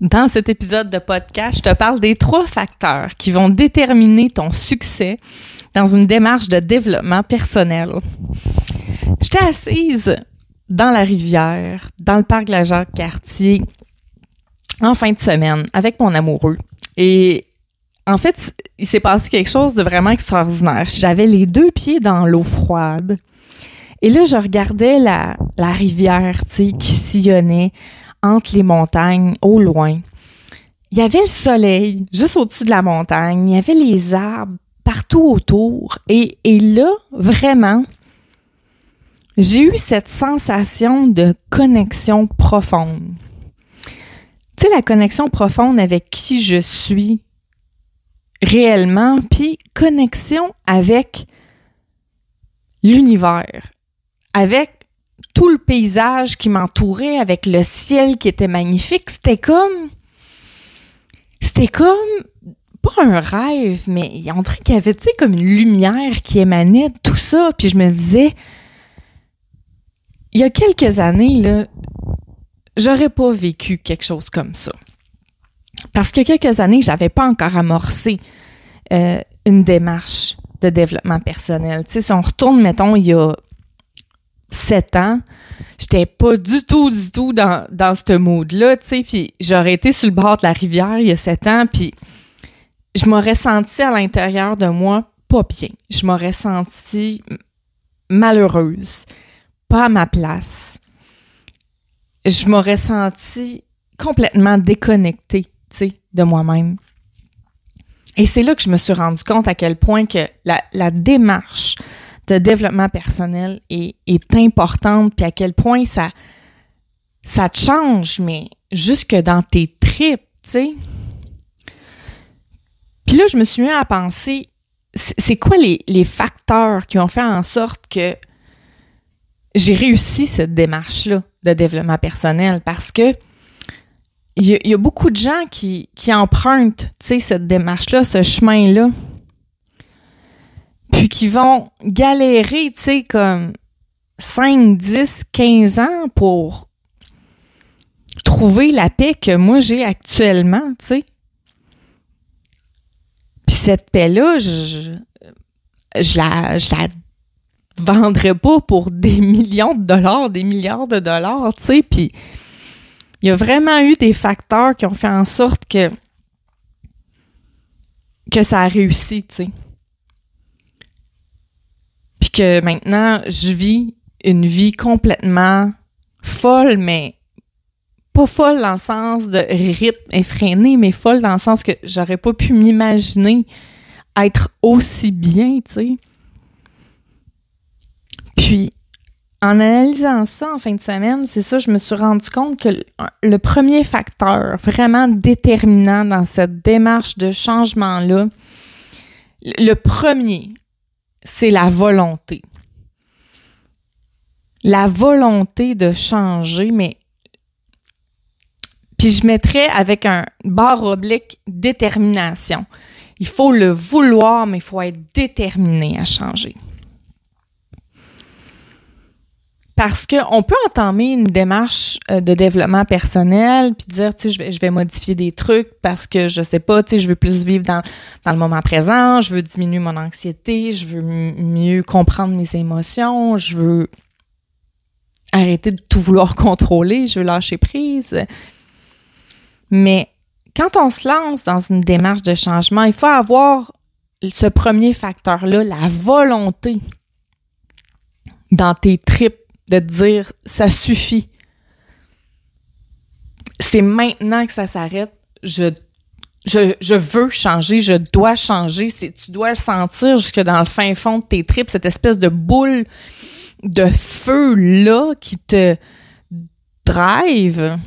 Dans cet épisode de podcast, je te parle des trois facteurs qui vont déterminer ton succès dans une démarche de développement personnel. J'étais assise dans la rivière, dans le parc de la Jacques-Cartier, en fin de semaine, avec mon amoureux. Et en fait, il s'est passé quelque chose de vraiment extraordinaire. J'avais les deux pieds dans l'eau froide. Et là, je regardais la, la rivière, tu sais, qui sillonnait entre les montagnes, au loin. Il y avait le soleil juste au-dessus de la montagne, il y avait les arbres partout autour. Et, et là, vraiment, j'ai eu cette sensation de connexion profonde. Tu sais, la connexion profonde avec qui je suis réellement, puis connexion avec l'univers, avec tout le paysage qui m'entourait avec le ciel qui était magnifique, c'était comme c'était comme pas un rêve, mais on dirait qu'il y avait tu sais comme une lumière qui émanait de tout ça, puis je me disais il y a quelques années là, j'aurais pas vécu quelque chose comme ça. Parce que quelques années, j'avais pas encore amorcé euh, une démarche de développement personnel. Tu sais, si on retourne, mettons, il y a sept ans, j'étais pas du tout, du tout dans, dans ce mood-là, tu sais, puis j'aurais été sur le bord de la rivière il y a sept ans, puis je m'aurais senti à l'intérieur de moi pas bien. Je m'aurais senti malheureuse, pas à ma place. Je m'aurais senti complètement déconnectée, tu sais, de moi-même. Et c'est là que je me suis rendu compte à quel point que la, la démarche de développement personnel est, importante, puis à quel point ça, ça te change, mais jusque dans tes tripes, tu sais. Puis là, je me suis mis à penser, c'est quoi les, les facteurs qui ont fait en sorte que j'ai réussi cette démarche-là de développement personnel? Parce que il y, y, a beaucoup de gens qui, qui empruntent, tu sais, cette démarche-là, ce chemin-là, puis qui vont galérer, tu sais, comme 5, 10, 15 ans pour trouver la paix que moi j'ai actuellement, tu sais. Puis cette paix-là, je, je, la, je la vendrais pas pour des millions de dollars, des milliards de dollars, tu sais. Puis il y a vraiment eu des facteurs qui ont fait en sorte que que ça a réussi, tu sais que maintenant, je vis une vie complètement folle, mais pas folle dans le sens de rythme effréné, mais folle dans le sens que j'aurais pas pu m'imaginer être aussi bien, tu sais. Puis, en analysant ça en fin de semaine, c'est ça, je me suis rendu compte que le premier facteur vraiment déterminant dans cette démarche de changement-là, le premier, c'est la volonté. La volonté de changer, mais puis je mettrais avec un barre oblique détermination. Il faut le vouloir, mais il faut être déterminé à changer. Parce qu'on peut entamer une démarche euh, de développement personnel puis dire, tu sais, je vais, je vais modifier des trucs parce que je sais pas, tu sais, je veux plus vivre dans, dans le moment présent, je veux diminuer mon anxiété, je veux mieux comprendre mes émotions, je veux arrêter de tout vouloir contrôler, je veux lâcher prise. Mais quand on se lance dans une démarche de changement, il faut avoir ce premier facteur-là, la volonté dans tes tripes de dire ça suffit. C'est maintenant que ça s'arrête. Je, je, je, veux changer, je dois changer. Tu dois le sentir jusque dans le fin fond de tes tripes, cette espèce de boule de feu là qui te drive.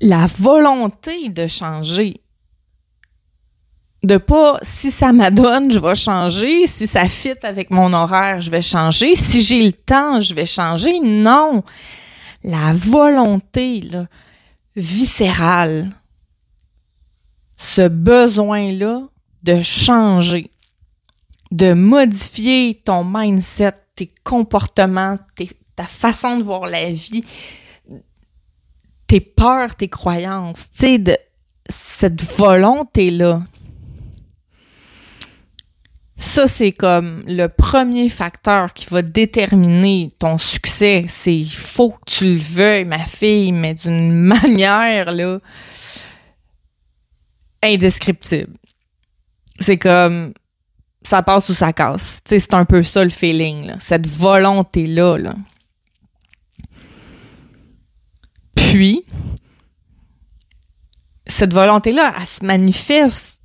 La volonté de changer de pas si ça m'adonne, je vais changer, si ça fit avec mon horaire, je vais changer, si j'ai le temps, je vais changer. Non. La volonté viscérale, ce besoin-là de changer, de modifier ton mindset, tes comportements, ta façon de voir la vie, tes peurs, tes croyances, tu sais, cette volonté-là. Ça, c'est comme le premier facteur qui va déterminer ton succès. C'est faut que tu le veuilles, ma fille, mais d'une manière, là, indescriptible. C'est comme ça passe ou ça casse. C'est un peu ça le feeling, là. cette volonté-là. Là. Puis, cette volonté-là, elle se manifeste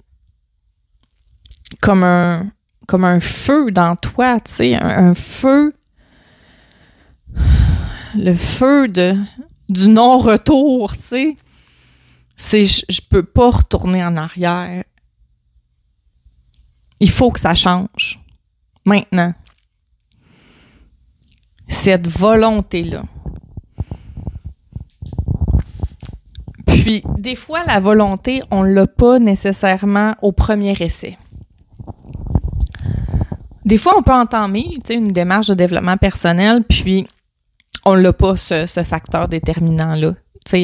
comme un, comme un feu dans toi, tu sais, un, feu, le feu de, du non-retour, tu sais. C'est, je, je peux pas retourner en arrière. Il faut que ça change. Maintenant. Cette volonté-là. Puis, des fois, la volonté, on l'a pas nécessairement au premier essai. Des fois, on peut entamer une démarche de développement personnel, puis on l'a pas, ce, facteur déterminant-là.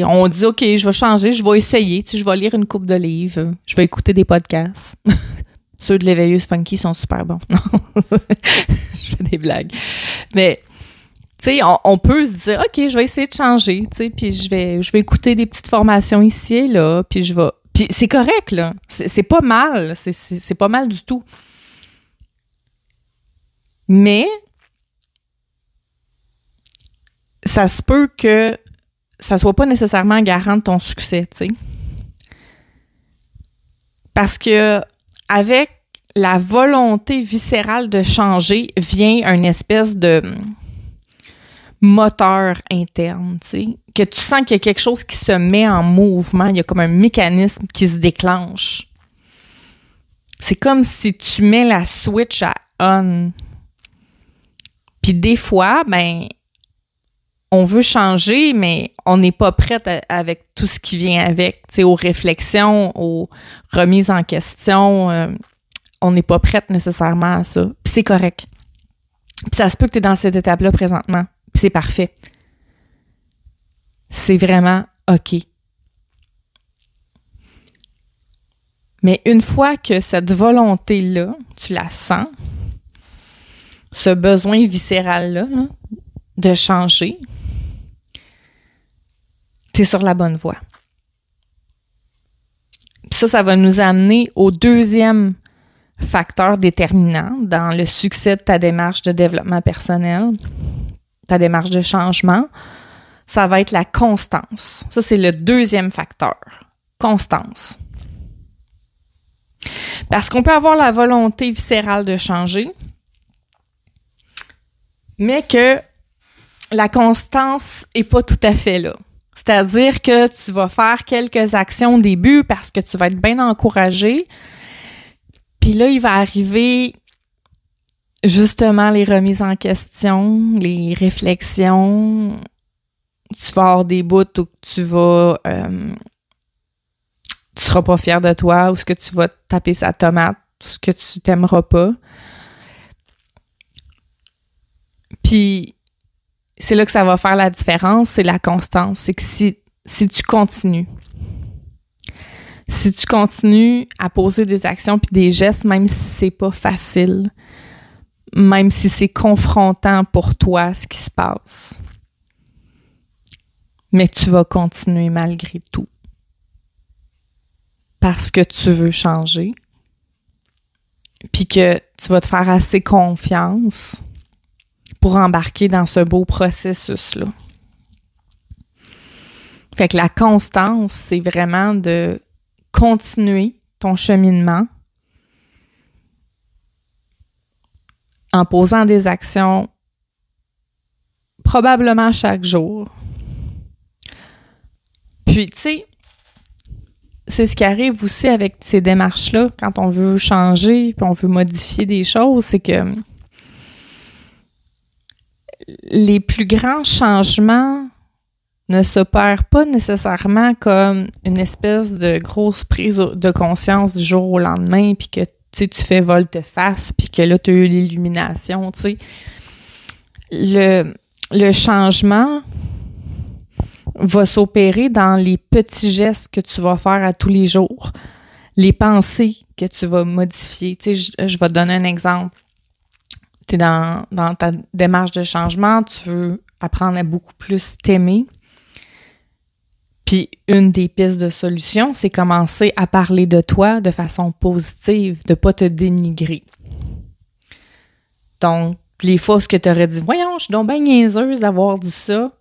on dit, OK, je vais changer, je vais essayer, je vais lire une coupe de livres, je vais écouter des podcasts. Ceux de l'éveilleuse funky sont super bons. Non, je fais des blagues. Mais tu sais, on, peut se dire, OK, je vais essayer de changer, puis je vais, je vais écouter des petites formations ici et là, puis je vais... Puis c'est correct, là. C'est pas mal. C'est pas mal du tout. Mais ça se peut que ça soit pas nécessairement garant de ton succès, tu sais. Parce que avec la volonté viscérale de changer vient une espèce de moteur interne, tu sais, que tu sens qu'il y a quelque chose qui se met en mouvement, il y a comme un mécanisme qui se déclenche. C'est comme si tu mets la switch à on. Puis des fois, ben, on veut changer, mais on n'est pas prête avec tout ce qui vient avec, tu sais, aux réflexions, aux remises en question. Euh, on n'est pas prête nécessairement à ça. Puis c'est correct. Puis ça se peut que tu es dans cette étape-là présentement. Puis c'est parfait. C'est vraiment OK. Mais une fois que cette volonté-là, tu la sens, ce besoin viscéral-là de changer, tu es sur la bonne voie. ça, ça va nous amener au deuxième facteur déterminant dans le succès de ta démarche de développement personnel, ta démarche de changement. Ça va être la constance. Ça, c'est le deuxième facteur. Constance. Parce qu'on peut avoir la volonté viscérale de changer, mais que la constance est pas tout à fait là. C'est-à-dire que tu vas faire quelques actions au début parce que tu vas être bien encouragé. Puis là, il va arriver justement les remises en question, les réflexions. Tu vas avoir des bouts où tu vas... Euh, tu seras pas fier de toi ou ce que tu vas taper sa tomate, ce que tu t'aimeras pas. Puis c'est là que ça va faire la différence, c'est la constance. C'est que si, si tu continues, si tu continues à poser des actions puis des gestes, même si c'est pas facile, même si c'est confrontant pour toi ce qui se passe, mais tu vas continuer malgré tout. Parce que tu veux changer, puis que tu vas te faire assez confiance pour embarquer dans ce beau processus-là. Fait que la constance, c'est vraiment de continuer ton cheminement en posant des actions probablement chaque jour. Puis, tu sais, c'est ce qui arrive aussi avec ces démarches-là quand on veut changer puis on veut modifier des choses, c'est que les plus grands changements ne s'opèrent pas nécessairement comme une espèce de grosse prise de conscience du jour au lendemain, puis que tu fais volte-face, puis que là, tu as eu l'illumination. Le, le changement va s'opérer dans les petits gestes que tu vas faire à tous les jours, les pensées que tu vas modifier. Je, je vais te donner un exemple. Tu es dans, dans ta démarche de changement, tu veux apprendre à beaucoup plus t'aimer. Puis une des pistes de solution, c'est commencer à parler de toi de façon positive, de pas te dénigrer. Donc, les fois que tu aurais dit, voyons, je suis donc bien niaiseuse d'avoir dit ça,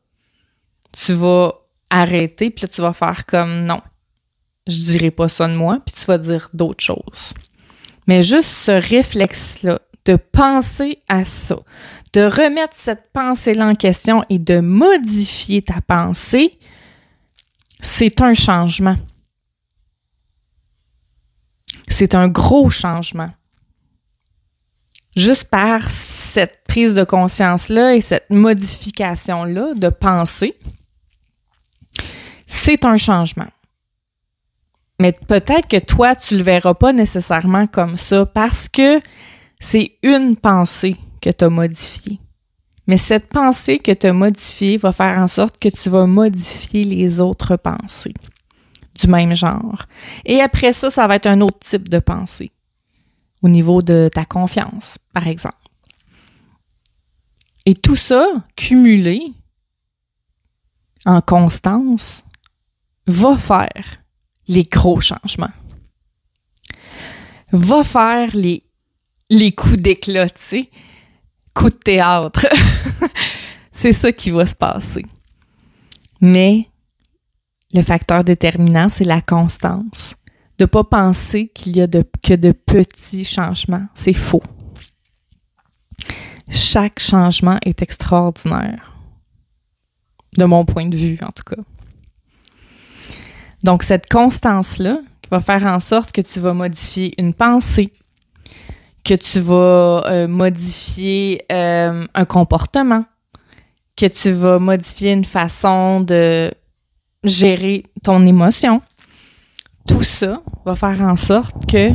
tu vas arrêter, puis là, tu vas faire comme non, je dirai pas ça de moi, puis tu vas dire d'autres choses. Mais juste ce réflexe-là, de penser à ça, de remettre cette pensée-là en question et de modifier ta pensée, c'est un changement. C'est un gros changement. Juste par cette prise de conscience-là et cette modification-là de pensée, c'est un changement. Mais peut-être que toi, tu le verras pas nécessairement comme ça parce que c'est une pensée que tu as modifiée. Mais cette pensée que tu as modifiée va faire en sorte que tu vas modifier les autres pensées du même genre. Et après ça, ça va être un autre type de pensée au niveau de ta confiance, par exemple. Et tout ça, cumulé en constance, va faire les gros changements. Va faire les, les coups d'éclat, tu sais, coups de théâtre. C'est ça qui va se passer. Mais le facteur déterminant, c'est la constance. De ne pas penser qu'il y a que de petits changements. C'est faux. Chaque changement est extraordinaire. De mon point de vue, en tout cas. Donc, cette constance-là va faire en sorte que tu vas modifier une pensée, que tu vas euh, modifier euh, un comportement, que tu vas modifier une façon de gérer ton émotion. Tout ça va faire en sorte que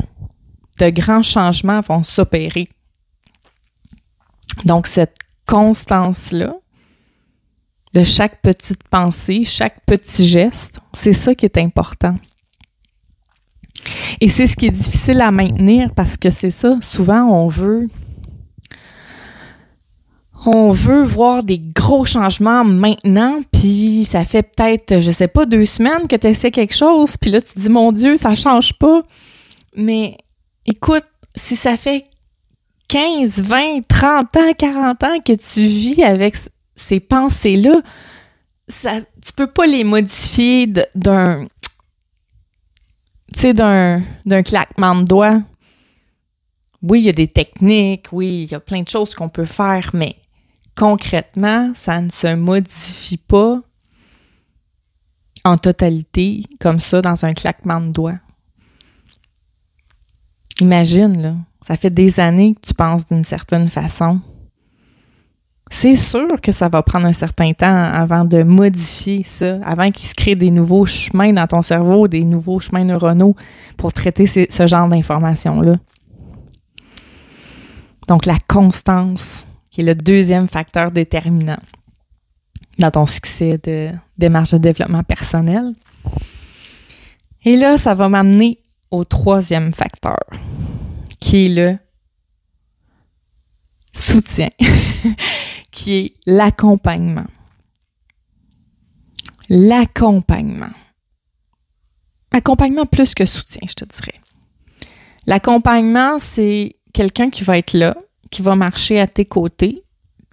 de grands changements vont s'opérer. Donc, cette constance-là, de chaque petite pensée, chaque petit geste. C'est ça qui est important. Et c'est ce qui est difficile à maintenir parce que c'est ça, souvent on veut on veut voir des gros changements maintenant, puis ça fait peut-être, je sais pas, deux semaines que tu essaies quelque chose, puis là tu te dis, mon Dieu, ça change pas. Mais écoute, si ça fait 15, 20, 30 ans, 40 ans que tu vis avec ces pensées-là, ça, tu peux pas les modifier d'un, tu d'un, d'un claquement de doigts. Oui, il y a des techniques, oui, il y a plein de choses qu'on peut faire, mais concrètement, ça ne se modifie pas en totalité comme ça dans un claquement de doigts. Imagine, là, ça fait des années que tu penses d'une certaine façon c'est sûr que ça va prendre un certain temps avant de modifier ça, avant qu'il se crée des nouveaux chemins dans ton cerveau, des nouveaux chemins neuronaux pour traiter ce genre d'informations-là. Donc, la constance, qui est le deuxième facteur déterminant dans ton succès de démarche de développement personnel. Et là, ça va m'amener au troisième facteur, qui est le soutien. qui est l'accompagnement. L'accompagnement. Accompagnement plus que soutien, je te dirais. L'accompagnement, c'est quelqu'un qui va être là, qui va marcher à tes côtés,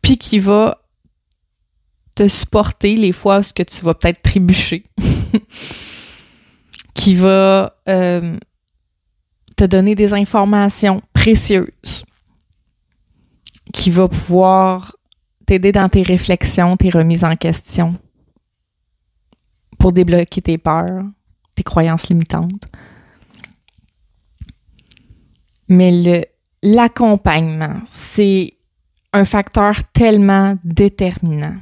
puis qui va te supporter les fois où tu vas peut-être trébucher, qui va euh, te donner des informations précieuses, qui va pouvoir t'aider dans tes réflexions, tes remises en question, pour débloquer tes peurs, tes croyances limitantes. Mais l'accompagnement, c'est un facteur tellement déterminant.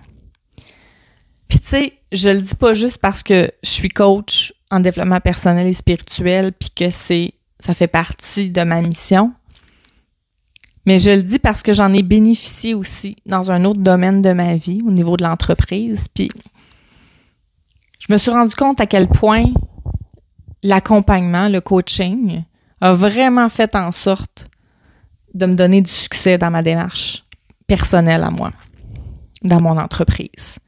Puis tu sais, je le dis pas juste parce que je suis coach en développement personnel et spirituel, puis que c'est ça fait partie de ma mission. Mais je le dis parce que j'en ai bénéficié aussi dans un autre domaine de ma vie, au niveau de l'entreprise. Puis je me suis rendu compte à quel point l'accompagnement, le coaching, a vraiment fait en sorte de me donner du succès dans ma démarche personnelle à moi, dans mon entreprise.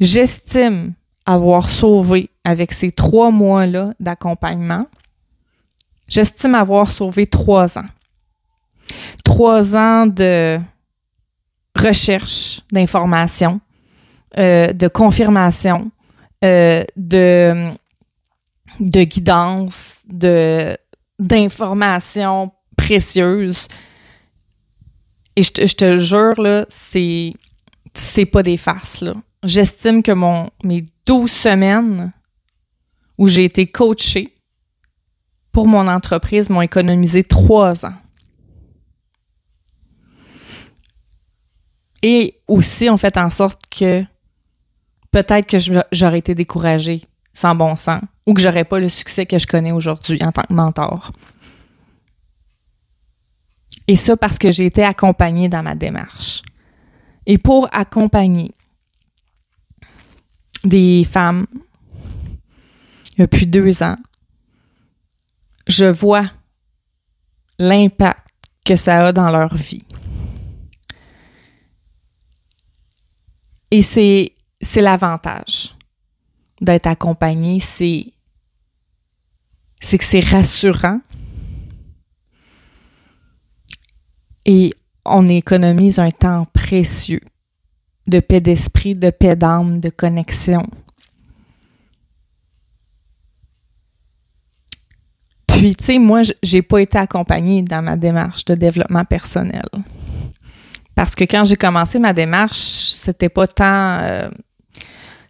J'estime avoir sauvé avec ces trois mois-là d'accompagnement, j'estime avoir sauvé trois ans. Trois ans de recherche d'informations, euh, de confirmation, euh, de, de guidance, de d'informations précieuses. Et je te, je te jure, là, c'est, c'est pas des farces, là. J'estime que mon, mes 12 semaines où j'ai été coachée pour mon entreprise m'ont économisé trois ans. Et aussi ont fait en sorte que peut-être que j'aurais été découragée sans bon sens ou que j'aurais pas le succès que je connais aujourd'hui en tant que mentor. Et ça parce que j'ai été accompagnée dans ma démarche. Et pour accompagner des femmes depuis deux ans, je vois l'impact que ça a dans leur vie. Et c'est, c'est l'avantage d'être accompagné, c'est, c'est que c'est rassurant et on économise un temps précieux de paix d'esprit, de paix d'âme, de connexion. Puis, tu sais, moi, j'ai pas été accompagnée dans ma démarche de développement personnel. Parce que quand j'ai commencé ma démarche, c'était pas tant. Euh,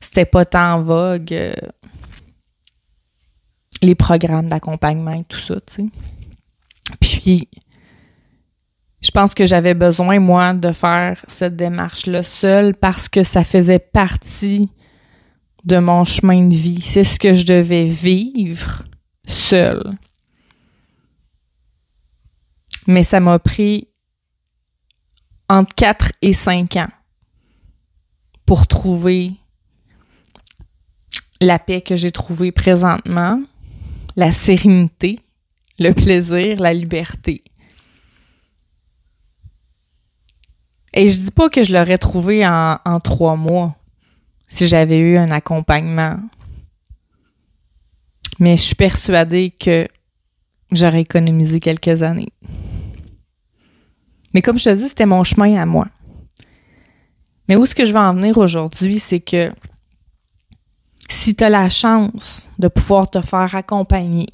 c'était pas tant en vogue euh, les programmes d'accompagnement et tout ça, tu sais. Puis, je pense que j'avais besoin, moi, de faire cette démarche-là seule parce que ça faisait partie de mon chemin de vie. C'est ce que je devais vivre seule. Mais ça m'a pris entre 4 et 5 ans pour trouver la paix que j'ai trouvée présentement, la sérénité, le plaisir, la liberté. Et je dis pas que je l'aurais trouvé en, en trois mois si j'avais eu un accompagnement. Mais je suis persuadée que j'aurais économisé quelques années. Mais comme je te dis, c'était mon chemin à moi. Mais où est-ce que je veux en venir aujourd'hui, c'est que si tu as la chance de pouvoir te faire accompagner,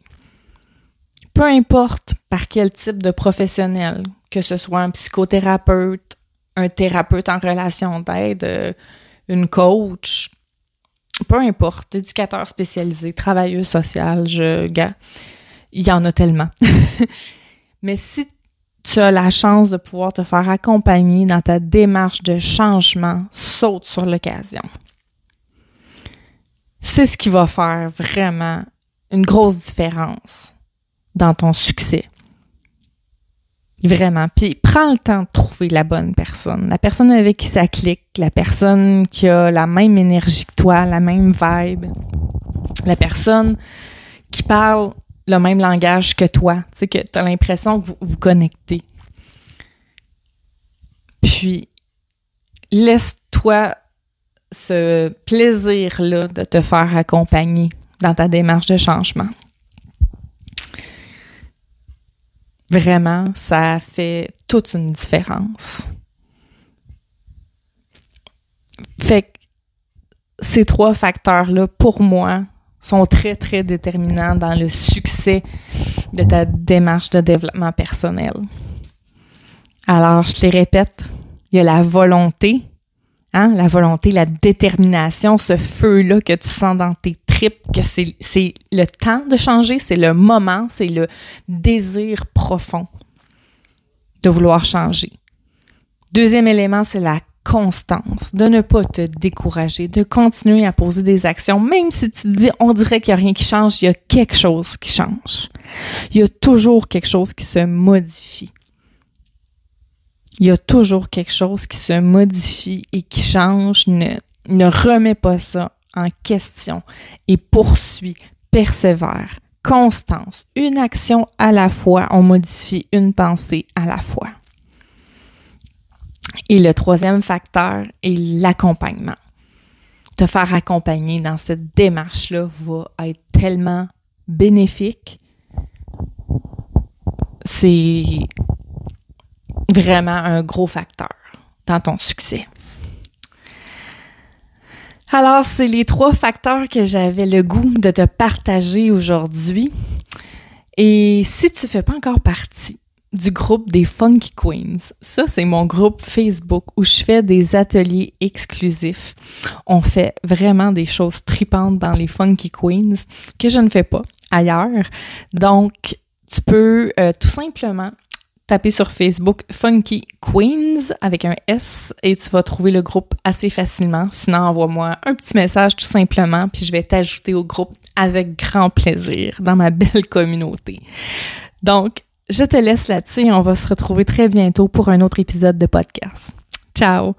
peu importe par quel type de professionnel, que ce soit un psychothérapeute, un thérapeute en relation d'aide, euh, une coach, peu importe, éducateur spécialisé, travailleur social, je, gars, il y en a tellement. Mais si tu as la chance de pouvoir te faire accompagner dans ta démarche de changement, saute sur l'occasion. C'est ce qui va faire vraiment une grosse différence dans ton succès. Vraiment. Puis prends le temps de trouver la bonne personne. La personne avec qui ça clique, la personne qui a la même énergie que toi, la même vibe. La personne qui parle le même langage que toi. Tu sais, que tu as l'impression que vous vous connectez. Puis laisse-toi ce plaisir-là de te faire accompagner dans ta démarche de changement. Vraiment, ça fait toute une différence. Fait que ces trois facteurs-là, pour moi, sont très, très déterminants dans le succès de ta démarche de développement personnel. Alors, je te les répète, il y a la volonté, hein, la volonté, la détermination, ce feu-là que tu sens dans tes que c'est le temps de changer, c'est le moment, c'est le désir profond de vouloir changer. Deuxième élément, c'est la constance, de ne pas te décourager, de continuer à poser des actions, même si tu dis on dirait qu'il n'y a rien qui change, il y a quelque chose qui change. Il y a toujours quelque chose qui se modifie. Il y a toujours quelque chose qui se modifie et qui change. Ne, ne remets pas ça en question et poursuis, persévère. Constance, une action à la fois, on modifie une pensée à la fois. Et le troisième facteur est l'accompagnement. Te faire accompagner dans cette démarche-là va être tellement bénéfique. C'est vraiment un gros facteur dans ton succès. Alors, c'est les trois facteurs que j'avais le goût de te partager aujourd'hui. Et si tu fais pas encore partie du groupe des Funky Queens. Ça, c'est mon groupe Facebook où je fais des ateliers exclusifs. On fait vraiment des choses tripantes dans les Funky Queens que je ne fais pas ailleurs. Donc, tu peux euh, tout simplement taper sur Facebook Funky Queens avec un S et tu vas trouver le groupe assez facilement. Sinon, envoie-moi un petit message tout simplement, puis je vais t'ajouter au groupe avec grand plaisir dans ma belle communauté. Donc, je te laisse là-dessus et on va se retrouver très bientôt pour un autre épisode de podcast. Ciao!